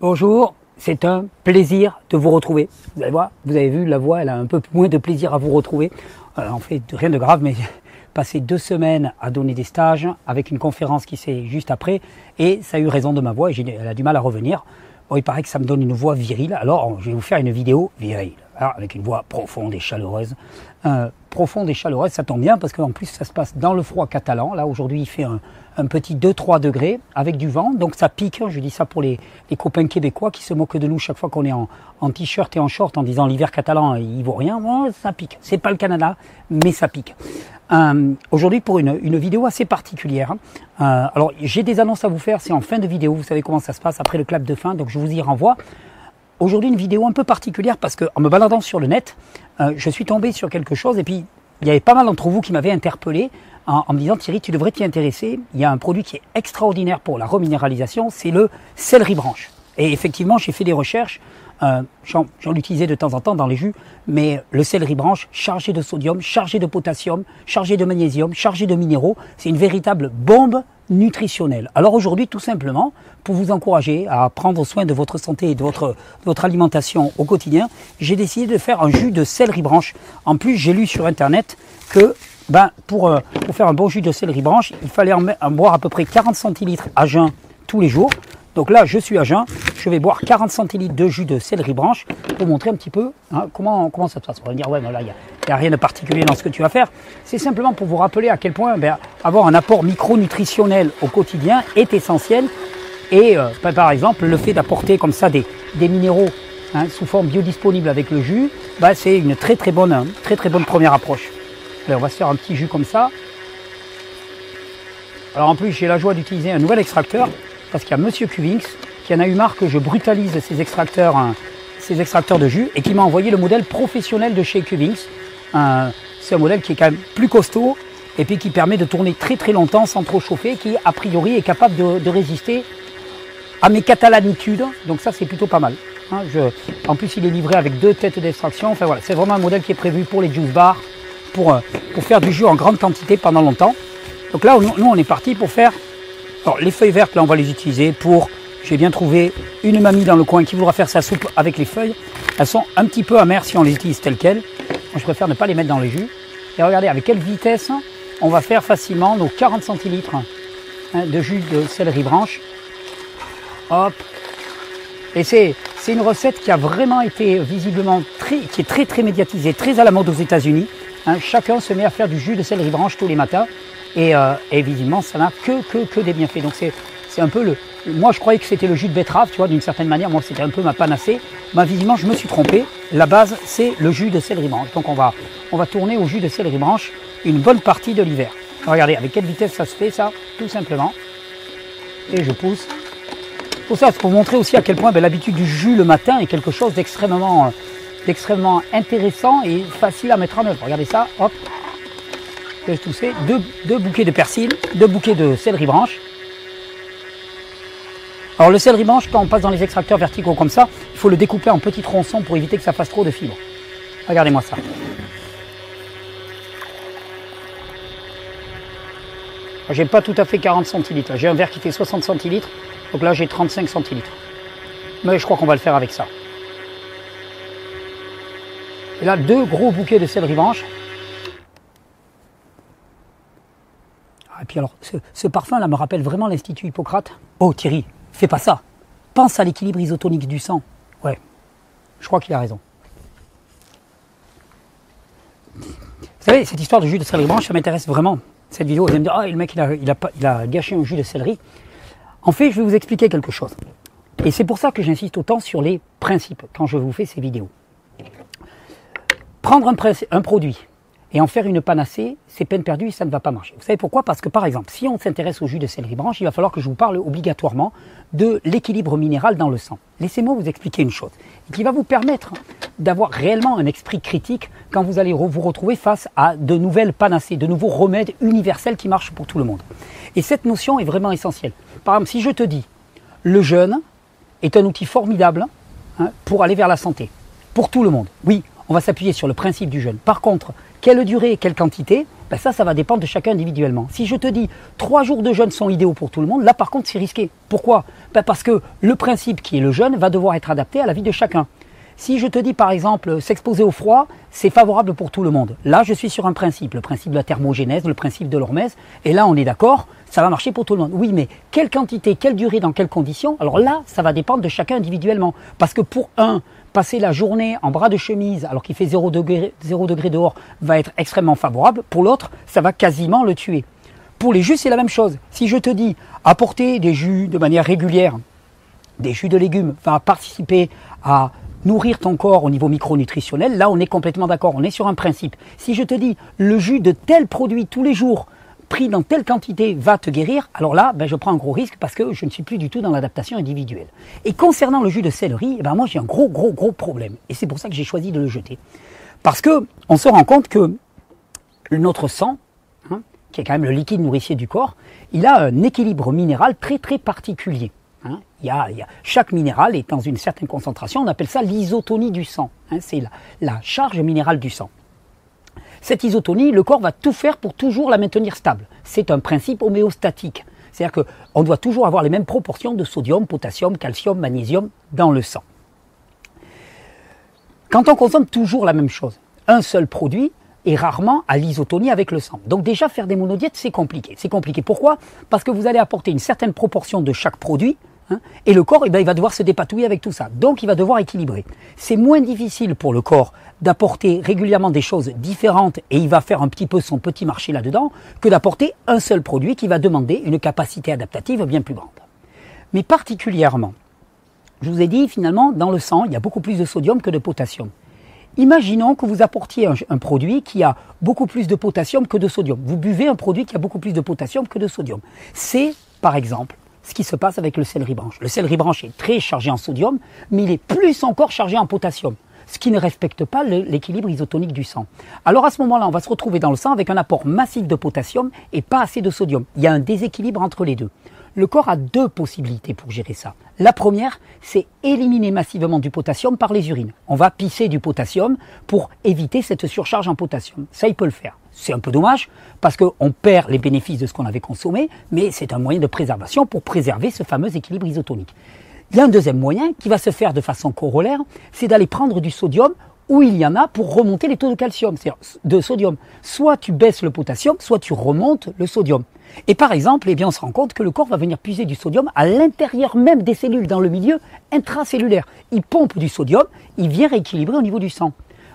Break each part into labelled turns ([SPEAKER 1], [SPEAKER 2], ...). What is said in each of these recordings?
[SPEAKER 1] Bonjour, c'est un plaisir de vous retrouver. Vous allez voir, vous avez vu, la voix, elle a un peu moins de plaisir à vous retrouver. Euh, en fait, rien de grave, mais passé deux semaines à donner des stages avec une conférence qui s'est juste après, et ça a eu raison de ma voix, et elle a du mal à revenir. Bon, il paraît que ça me donne une voix virile, alors je vais vous faire une vidéo virile, alors, avec une voix profonde et chaleureuse. Euh, profonde et chaleureuse, ça tombe bien parce qu'en plus ça se passe dans le froid catalan. Là aujourd'hui il fait un, petit 2-3 degrés avec du vent, donc ça pique. Je dis ça pour les, les copains québécois qui se moquent de nous chaque fois qu'on est en, en t-shirt et en short en disant l'hiver catalan il vaut rien. Ça pique. C'est pas le Canada, mais ça pique. Euh, aujourd'hui pour une, une, vidéo assez particulière. Euh, alors j'ai des annonces à vous faire, c'est en fin de vidéo. Vous savez comment ça se passe après le clap de fin, donc je vous y renvoie. Aujourd'hui une vidéo un peu particulière parce que en me baladant sur le net, euh, je suis tombé sur quelque chose et puis il y avait pas mal d'entre vous qui m'avaient interpellé en, me disant Thierry, tu devrais t'y intéresser. Il y a un produit qui est extraordinaire pour la reminéralisation, c'est le céleri branche. Et effectivement, j'ai fait des recherches. Euh, J'en utilisais de temps en temps dans les jus, mais le céleri branche chargé de sodium, chargé de potassium, chargé de magnésium, chargé de minéraux, c'est une véritable bombe nutritionnelle. Alors aujourd'hui, tout simplement, pour vous encourager à prendre soin de votre santé et de votre, alimentation au quotidien, j'ai décidé de faire un jus de céleri branche. En plus, j'ai lu sur Internet que ben, pour, euh, pour, faire un bon jus de céleri branche, il fallait en, en boire à peu près 40 centilitres à jeun tous les jours. Donc là, je suis à jeun, je vais boire 40 centilitres de jus de céleri branche pour montrer un petit peu hein, comment, comment ça se passe. On va dire, ouais, mais là, il n'y a, rien de particulier dans ce que tu vas faire. C'est simplement pour vous rappeler à quel point ben, avoir un apport micronutritionnel au quotidien est essentiel. Et euh, ben, par exemple, le fait d'apporter comme ça des, minéraux hein, sous forme biodisponible avec le jus, ben, c'est une très très bonne, très très bonne première approche. On va se faire un petit jus comme ça. Alors en plus, j'ai la joie d'utiliser un nouvel extracteur parce qu'il y a Monsieur Cuvings qui en a eu marre que je brutalise ces extracteurs, hein, ces extracteurs de jus et qui m'a envoyé le modèle professionnel de chez Cuvings. Euh, c'est un modèle qui est quand même plus costaud et puis qui permet de tourner très très longtemps sans trop chauffer, qui a priori est capable de, résister à mes catalanitudes. Donc ça c'est plutôt pas mal. Hein, en plus il est livré avec deux têtes d'extraction. Enfin voilà, c'est vraiment un modèle qui est prévu pour les juice bars, pour, euh, pour faire du jus en grande quantité pendant longtemps. Donc là, nous, on est parti pour faire. Alors, les feuilles vertes, là, on va les utiliser pour. J'ai bien trouvé une mamie dans le coin qui voudra faire sa soupe avec les feuilles. Elles sont un petit peu amères si on les utilise telles quelles. Moi, je préfère ne pas les mettre dans les jus. Et regardez avec quelle vitesse on va faire facilement nos 40 centilitres hein, de jus de céleri branche. Hop. Et c'est une recette qui a vraiment été visiblement très, qui est très très médiatisée, très à la mode aux États-Unis. Hein, chacun se met à faire du jus de céleri branche tous les matins. Et, euh, et visiblement, ça n'a que, que, des bienfaits. Donc c'est un peu le. Moi, je croyais que c'était le jus de betterave, tu vois, d'une certaine manière. Moi, c'était un peu ma panacée. Mais visiblement, je me suis trompé. La base, c'est le jus de céleri branche. Donc on va, on va tourner au jus de céleri branche une bonne partie de l'hiver. Regardez, avec quelle vitesse ça se fait, ça Tout simplement. Et je pousse. Pour ça, c'est pour montrer aussi à quel point ben, l'habitude du jus le matin est quelque chose d'extrêmement, d'extrêmement intéressant et facile à mettre en œuvre. Regardez ça, hop, tousser, deux, deux bouquets de persil, deux bouquets de céleri branche. Alors le céleri branche, quand on passe dans les extracteurs verticaux comme ça, il faut le découper en petits tronçons pour éviter que ça fasse trop de fibres. Regardez-moi ça. J'ai pas tout à fait 40 centilitres. J'ai un verre qui fait 60 centilitres, donc là j'ai 35 centilitres. Mais je crois qu'on va le faire avec ça. Et là, deux gros bouquets de céleri branche. Puis alors, ce, parfum-là me rappelle vraiment l'Institut Hippocrate. Oh Thierry, fais pas ça. Pense à l'équilibre isotonique du sang. Ouais, je crois qu'il a raison. Vous savez, cette histoire de jus de céleri branche, ça m'intéresse vraiment. Cette vidéo, vous allez me dire, ah, le mec, il a, il, a, il a gâché un jus de céleri. En fait, je vais vous expliquer quelque chose. Et c'est pour ça que j'insiste autant sur les principes quand je vous fais ces vidéos. Prendre un produit et en faire une panacée, c'est peine perdue et ça ne va pas marcher. Vous savez pourquoi? Parce que par exemple, si on s'intéresse au jus de céleri branche, il va falloir que je vous parle obligatoirement de l'équilibre minéral dans le sang. Laissez-moi vous expliquer une chose qui va vous permettre d'avoir réellement un esprit critique quand vous allez vous retrouver face à de nouvelles panacées, de nouveaux remèdes universels qui marchent pour tout le monde. Et cette notion est vraiment essentielle. Par exemple, si je te dis le jeûne est un outil formidable hein, pour aller vers la santé, pour tout le monde. Oui, on va s'appuyer sur le principe du jeûne. Par contre, quelle durée, quelle quantité, ben ça, ça va dépendre de chacun individuellement. Si je te dis trois jours de jeûne sont idéaux pour tout le monde, là par contre c'est risqué. Pourquoi? Ben Parce que le principe qui est le jeûne va devoir être adapté à la vie de chacun. Si je te dis par exemple s'exposer au froid, c'est favorable pour tout le monde. Là, je suis sur un principe, le principe de la thermogénèse, le principe de l'hormèse, et là on est d'accord, ça va marcher pour tout le monde. Oui, mais quelle quantité, quelle durée, dans quelles conditions? Alors là, ça va dépendre de chacun individuellement. Parce que pour un, passer la journée en bras de chemise alors qu'il fait 0 degré, 0 degré dehors va être extrêmement favorable. Pour l'autre, ça va quasiment le tuer. Pour les jus, c'est la même chose. Si je te dis apporter des jus de manière régulière, des jus de légumes, va participer à nourrir ton corps au niveau micronutritionnel, là on est complètement d'accord, on est sur un principe. Si je te dis le jus de tel produit tous les jours, pris dans telle quantité, va te guérir, alors là, ben, je prends un gros risque parce que je ne suis plus du tout dans l'adaptation individuelle. Et concernant le jus de céleri, eh ben, moi j'ai un gros, gros, gros problème. Et c'est pour ça que j'ai choisi de le jeter. Parce que on se rend compte que notre sang, hein, qui est quand même le liquide nourricier du corps, il a un équilibre minéral très, très particulier. Hein. Y, a, chaque minéral est dans une certaine concentration, on appelle ça l'isotonie du sang. Hein. c'est la, charge minérale du sang. Cette isotonie, le corps va tout faire pour toujours la maintenir stable. C'est un principe homéostatique. C'est-à-dire qu'on doit toujours avoir les mêmes proportions de sodium, potassium, calcium, magnésium dans le sang. Quand on consomme toujours la même chose, un seul produit est rarement à l'isotonie avec le sang. Donc déjà faire des monodiètes, c'est compliqué. C'est compliqué. Pourquoi? Parce que vous allez apporter une certaine proportion de chaque produit Hein. et le corps, eh ben, il va devoir se dépatouiller avec tout ça. Donc, il va devoir équilibrer. C'est moins difficile pour le corps d'apporter régulièrement des choses différentes et il va faire un petit peu son petit marché là-dedans que d'apporter un seul produit qui va demander une capacité adaptative bien plus grande. Mais particulièrement, je vous ai dit finalement, dans le sang, il y a beaucoup plus de sodium que de potassium. Imaginons que vous apportiez un, produit qui a beaucoup plus de potassium que de sodium. Vous buvez un produit qui a beaucoup plus de potassium que de sodium. C'est, par exemple, ce qui se passe avec le céleri branche. Le céleri branche est très chargé en sodium, mais il est plus encore chargé en potassium, ce qui ne respecte pas l'équilibre isotonique du sang. Alors à ce moment-là, on va se retrouver dans le sang avec un apport massif de potassium et pas assez de sodium. Il y a un déséquilibre entre les deux. Le corps a deux possibilités pour gérer ça. La première, c'est éliminer massivement du potassium par les urines. On va pisser du potassium pour éviter cette surcharge en potassium. Ça, il peut le faire. C'est un peu dommage parce qu'on perd les bénéfices de ce qu'on avait consommé, mais c'est un moyen de préservation pour préserver ce fameux équilibre isotonique. Il y a un deuxième moyen qui va se faire de façon corollaire, c'est d'aller prendre du sodium où il y en a pour remonter les taux de calcium, c'est-à-dire de sodium. Soit tu baisses le potassium, soit tu remontes le sodium. Et par exemple, eh bien, on se rend compte que le corps va venir puiser du sodium à l'intérieur même des cellules, dans le milieu intracellulaire. Il pompe du sodium, il vient rééquilibrer au niveau du sang.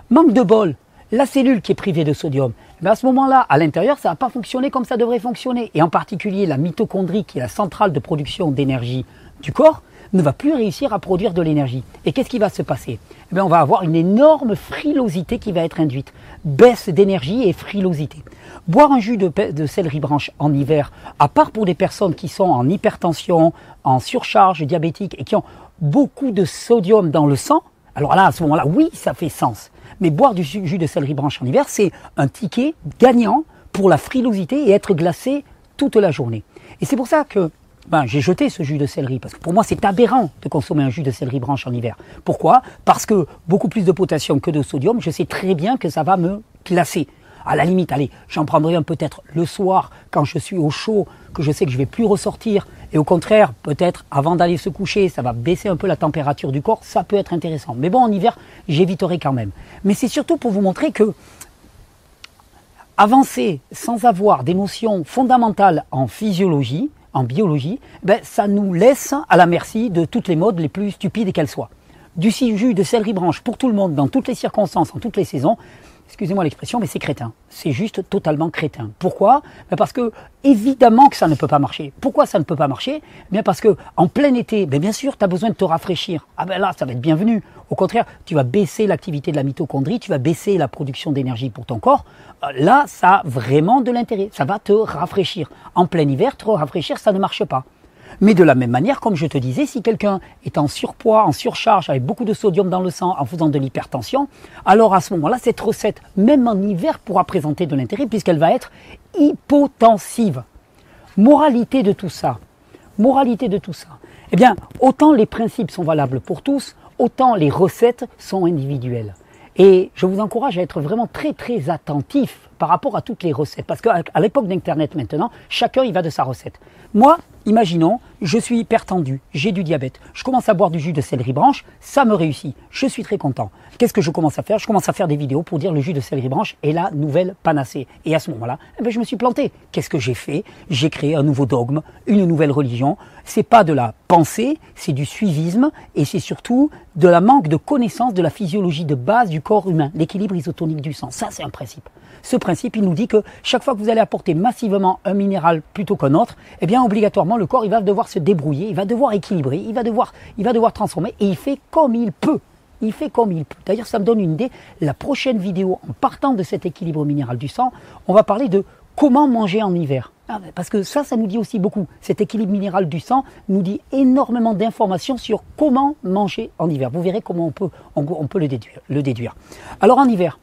[SPEAKER 1] Manque de bol, la cellule qui est privée de sodium, mais à ce moment-là, à l'intérieur, ça va pas fonctionner comme ça devrait fonctionner. Et en particulier, la mitochondrie, qui est la centrale de production d'énergie du corps, ne va plus réussir à produire de l'énergie. Et qu'est-ce qui va se passer? Eh On va avoir une énorme frilosité qui va être induite. Baisse d'énergie et frilosité. Boire un jus de, de, céleri branche en hiver, à part pour des personnes qui sont en hypertension, en surcharge diabétique et qui ont beaucoup de sodium dans le sang, alors là, à ce moment-là, oui, ça fait sens. Mais boire du jus de céleri branche en hiver, c'est un ticket gagnant pour la frilosité et être glacé toute la journée. Et c'est pour ça que ben, j'ai jeté ce jus de céleri, parce que pour moi c'est aberrant de consommer un jus de céleri branche en hiver. Pourquoi? Parce que beaucoup plus de potassium que de sodium, je sais très bien que ça va me glacer. À la limite, allez, j'en prendrai un peut-être le soir quand je suis au chaud, que je sais que je vais plus ressortir. Et au contraire, peut-être avant d'aller se coucher, ça va baisser un peu la température du corps, ça peut être intéressant. Mais bon, en hiver, j'éviterai quand même. Mais c'est surtout pour vous montrer que avancer sans avoir des notions fondamentales en physiologie, en biologie, ben, ça nous laisse à la merci de toutes les modes les plus stupides qu'elles soient. Du jus de céleri branche pour tout le monde, dans toutes les circonstances, en toutes les saisons, excusez-moi l'expression, mais c'est crétin. C'est juste totalement crétin. Pourquoi? Ben Parce que évidemment que ça ne peut pas marcher. Pourquoi ça ne peut pas marcher? Bien parce que en plein été, ben bien sûr, tu as besoin de te rafraîchir. Ah ben là, ça va être bienvenu. Au contraire, tu vas baisser l'activité de la mitochondrie, tu vas baisser la production d'énergie pour ton corps. Euh, là, ça a vraiment de l'intérêt. Ça va te rafraîchir. En plein hiver, te rafraîchir, ça ne marche pas. Mais de la même manière, comme je te disais, si quelqu'un est en surpoids, en surcharge, avec beaucoup de sodium dans le sang, en faisant de l'hypertension, alors à ce moment-là, cette recette, même en hiver, pourra présenter de l'intérêt puisqu'elle va être hypotensive. Moralité de tout ça. Moralité de tout ça. Eh bien, autant les principes sont valables pour tous, autant les recettes sont individuelles. Et je vous encourage à être vraiment très très attentif par rapport à toutes les recettes. Parce qu'à l'époque d'Internet maintenant, chacun y va de sa recette. Moi, imaginons, je suis hyper tendu, j'ai du diabète, je commence à boire du jus de céleri branche, ça me réussit, je suis très content. Qu'est-ce que je commence à faire? Je commence à faire des vidéos pour dire le jus de céleri branche est la nouvelle panacée. Et à ce moment-là, eh ben, je me suis planté. Qu'est-ce que j'ai fait? J'ai créé un nouveau dogme, une nouvelle religion. C'est pas de la pensée, c'est du suivisme et c'est surtout de la manque de connaissance de la physiologie de base du corps humain, l'équilibre isotonique du sang. Ça, c'est un principe. Ce principe, il nous dit que chaque fois que vous allez apporter massivement un minéral plutôt qu'un autre, eh bien, obligatoirement, le corps, il va devoir se débrouiller, il va devoir équilibrer, il va devoir, il va devoir transformer et il fait comme il peut. Il fait comme il peut. D'ailleurs, ça me donne une idée. La prochaine vidéo, en partant de cet équilibre minéral du sang, on va parler de comment manger en hiver. Ah, parce que ça, ça nous dit aussi beaucoup. Cet équilibre minéral du sang nous dit énormément d'informations sur comment manger en hiver. Vous verrez comment on peut, on, peut le, déduire, le déduire. Alors en hiver,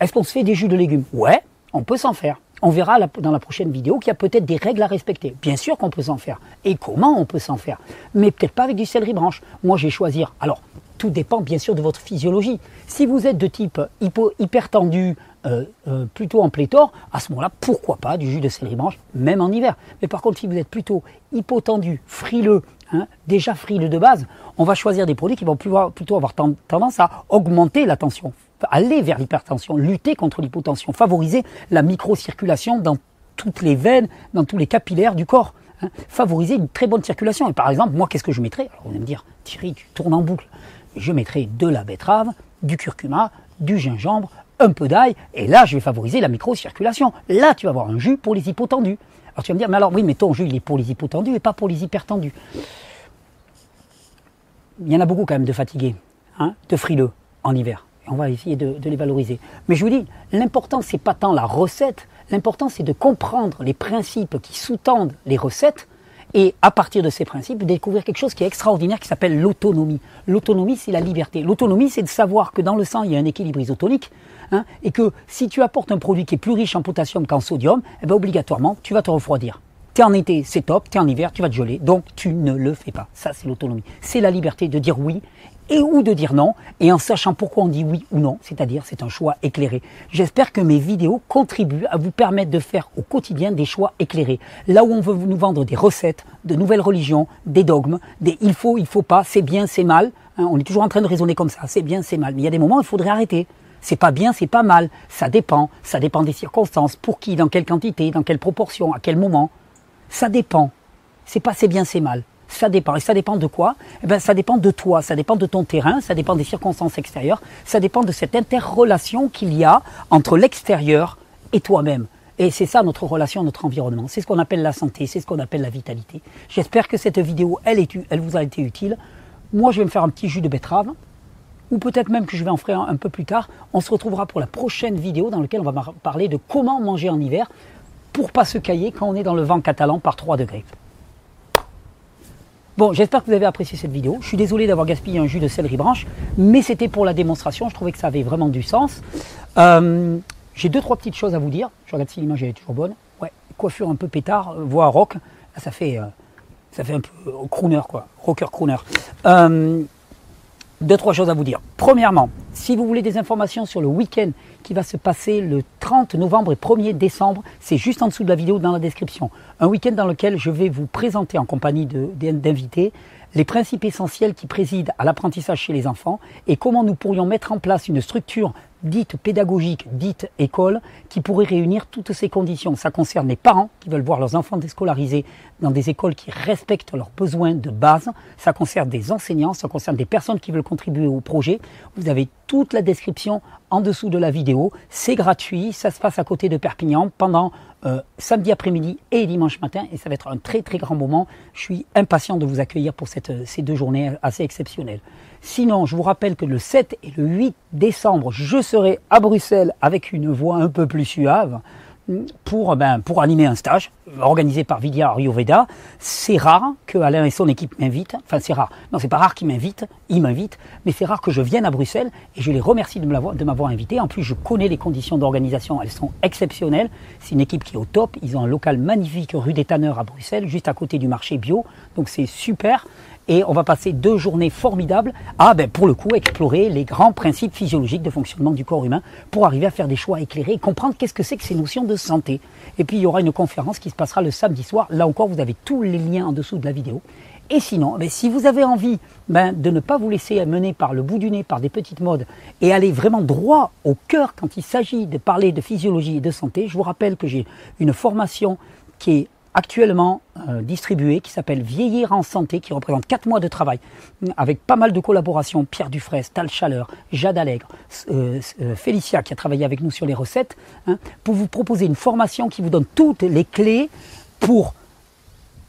[SPEAKER 1] est-ce qu'on se fait des jus de légumes? Ouais, on peut s'en faire. On verra dans la prochaine vidéo qu'il y a peut-être des règles à respecter. Bien sûr qu'on peut s'en faire. Et comment on peut s'en faire? Mais peut-être pas avec du céleri branche. Moi, j'ai choisi. Alors, tout dépend bien sûr de votre physiologie. Si vous êtes de type hypo, hypertendu, euh, euh, plutôt en pléthore, à ce moment-là, pourquoi pas du jus de céleri branche, même en hiver? Mais par contre, si vous êtes plutôt hypotendu, frileux, hein, déjà frileux de base, on va choisir des produits qui vont plutôt avoir tendance à augmenter la tension, aller vers l'hypertension, lutter contre l'hypotension, favoriser la microcirculation dans toutes les veines, dans tous les capillaires du corps. Hein, favoriser une très bonne circulation. Et par exemple, moi, qu'est-ce que je mettrais? Alors, on va me dire, Thierry, tu tournes en boucle. Je mettrais de la betterave, du curcuma, du gingembre, un peu d'ail, et là, je vais favoriser la microcirculation. Là, tu vas avoir un jus pour les hypotendus. Alors tu vas me dire, mais alors oui, mais ton jus, il est pour les hypotendus et pas pour les hypertendus. Il y en a beaucoup quand même de fatigués, hein, de frileux en hiver. On va essayer de, les valoriser. Mais je vous dis, l'important, c'est pas tant la recette, l'important, c'est de comprendre les principes qui sous-tendent les recettes et à partir de ces principes, découvrir quelque chose qui est extraordinaire qui s'appelle l'autonomie. L'autonomie, c'est la liberté. L'autonomie, c'est de savoir que dans le sang, il y a un équilibre isotonique, hein, et que si tu apportes un produit qui est plus riche en potassium qu'en sodium, eh ben, obligatoirement, tu vas te refroidir. T'es en été, c'est top, t'es en hiver, tu vas te geler, donc tu ne le fais pas. Ça, c'est l'autonomie. C'est la liberté de dire oui et ou de dire non, et en sachant pourquoi on dit oui ou non, c'est-à-dire c'est un choix éclairé. J'espère que mes vidéos contribuent à vous permettre de faire au quotidien des choix éclairés. Là où on veut nous vendre des recettes, de nouvelles religions, des dogmes, des il faut, il faut pas, c'est bien, c'est mal, hein, on est toujours en train de raisonner comme ça, c'est bien, c'est mal, mais il y a des moments où il faudrait arrêter. C'est pas bien, c'est pas mal, ça dépend, ça dépend des circonstances, pour qui, dans quelle quantité, dans quelle proportion, à quel moment. Ça dépend. C'est pas c'est bien, c'est mal. Ça dépend. Et ça dépend de quoi? Eh ben, Ça dépend de toi, ça dépend de ton terrain, ça dépend des circonstances extérieures, ça dépend de cette interrelation qu'il y a entre l'extérieur et toi-même. Et c'est ça notre relation, notre environnement. C'est ce qu'on appelle la santé, c'est ce qu'on appelle la vitalité. J'espère que cette vidéo, elle, est, elle vous a été utile. Moi, je vais me faire un petit jus de betterave, ou peut-être même que je vais en faire un, peu plus tard. On se retrouvera pour la prochaine vidéo dans laquelle on va parler de comment manger en hiver pour pas se cailler quand on est dans le vent catalan par 3 degrés. Bon, j'espère que vous avez apprécié cette vidéo. Je suis désolé d'avoir gaspillé un jus de céleri branche, mais c'était pour la démonstration. Je trouvais que ça avait vraiment du sens. Euh, j'ai deux, trois petites choses à vous dire. Je regarde si l'image est toujours bonne. Ouais, coiffure un peu pétard, euh, voix rock. ça fait, euh, ça fait un peu crooner, quoi. Rocker crooner. deux, trois choses à vous dire. Premièrement, si vous voulez des informations sur le week-end qui va se passer le 30 novembre et 1er décembre. C'est juste en dessous de la vidéo dans la description. Un week-end dans lequel je vais vous présenter en compagnie d'invités les principes essentiels qui président à l'apprentissage chez les enfants et comment nous pourrions mettre en place une structure dite pédagogique, dite école, qui pourrait réunir toutes ces conditions. Ça concerne les parents qui veulent voir leurs enfants déscolarisés dans des écoles qui respectent leurs besoins de base. Ça concerne des enseignants, ça concerne des personnes qui veulent contribuer au projet. Vous avez toute la description en dessous de la vidéo. C'est gratuit, ça se passe à côté de Perpignan pendant euh, samedi après-midi et dimanche matin et ça va être un très très grand moment. Je suis impatient de vous accueillir pour cette, ces deux journées assez exceptionnelles. Sinon, je vous rappelle que le 7 et le 8 décembre, je serai à Bruxelles avec une voix un peu plus suave pour, ben, pour animer un stage organisé par Vidya Ayurveda. C'est rare que Alain et son équipe m'invitent. Enfin, c'est rare. Non, c'est pas rare qu'ils m'invitent. Ils m'invitent. Mais c'est rare que je vienne à Bruxelles et je les remercie de m'avoir invité. En plus, je connais les conditions d'organisation. Elles sont exceptionnelles. C'est une équipe qui est au top. Ils ont un local magnifique rue des Tanneurs à Bruxelles, juste à côté du marché bio. Donc c'est super. Et on va passer deux journées formidables à, ben, pour le coup, explorer les grands principes physiologiques de fonctionnement du corps humain pour arriver à faire des choix éclairés et comprendre qu'est-ce que c'est que ces notions de santé. Et puis il y aura une conférence qui se passera le samedi soir. Là encore, vous avez tous les liens en dessous de la vidéo. Et sinon, ben, si vous avez envie ben, de ne pas vous laisser mener par le bout du nez, par des petites modes, et aller vraiment droit au cœur quand il s'agit de parler de physiologie et de santé, je vous rappelle que j'ai une formation qui est actuellement euh, distribuée, qui s'appelle Vieillir en santé, qui représente 4 mois de travail, avec pas mal de collaborations, Pierre Dufresne, Tal Chaleur, Jade Allègre, euh, euh, Félicia qui a travaillé avec nous sur les recettes, hein, pour vous proposer une formation qui vous donne toutes les clés pour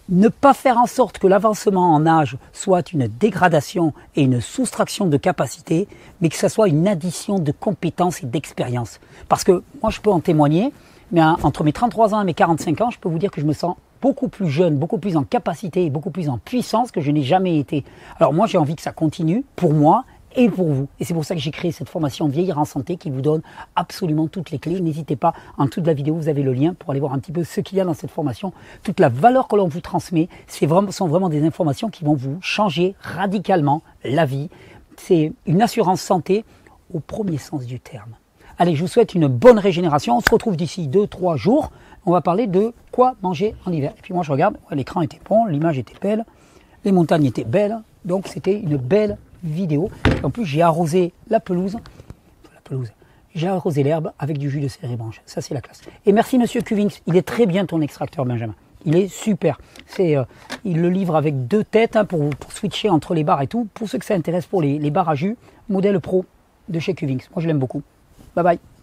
[SPEAKER 1] ne pas faire en sorte que l'avancement en âge soit une dégradation et une soustraction de capacité, mais que ce soit une addition de compétences et d'expérience. Parce que moi, je peux en témoigner, mais entre mes 33 ans et mes 45 ans, je peux vous dire que je me sens beaucoup plus jeune, beaucoup plus en capacité et beaucoup plus en puissance que je n'ai jamais été. Alors moi, j'ai envie que ça continue pour moi et pour vous. Et c'est pour ça que j'ai créé cette formation Vieillir en santé qui vous donne absolument toutes les clés. N'hésitez pas, en dessous de la vidéo, vous avez le lien pour aller voir un petit peu ce qu'il y a dans cette formation. Toute la valeur que l'on vous transmet, c'est vraiment, sont vraiment des informations qui vont vous changer radicalement la vie. C'est une assurance santé au premier sens du terme. Allez, je vous souhaite une bonne régénération. On se retrouve d'ici 2-3 jours. On va parler de quoi manger en hiver. Et puis moi, je regarde, l'écran était bon, l'image était belle, les montagnes étaient belles. Donc c'était une belle vidéo. En plus, j'ai arrosé la pelouse, la pelouse, j'ai arrosé l'herbe avec du jus de cérébange. Ça, c'est la classe. Et merci, monsieur Cuvings. Il est très bien ton extracteur, Benjamin. Il est super. C'est, euh, il le livre avec deux têtes hein, pour, pour, switcher entre les barres et tout. Pour ceux que ça intéresse pour les, les barres à jus, modèle pro de chez Cuvings. Moi, je l'aime beaucoup. 拜拜。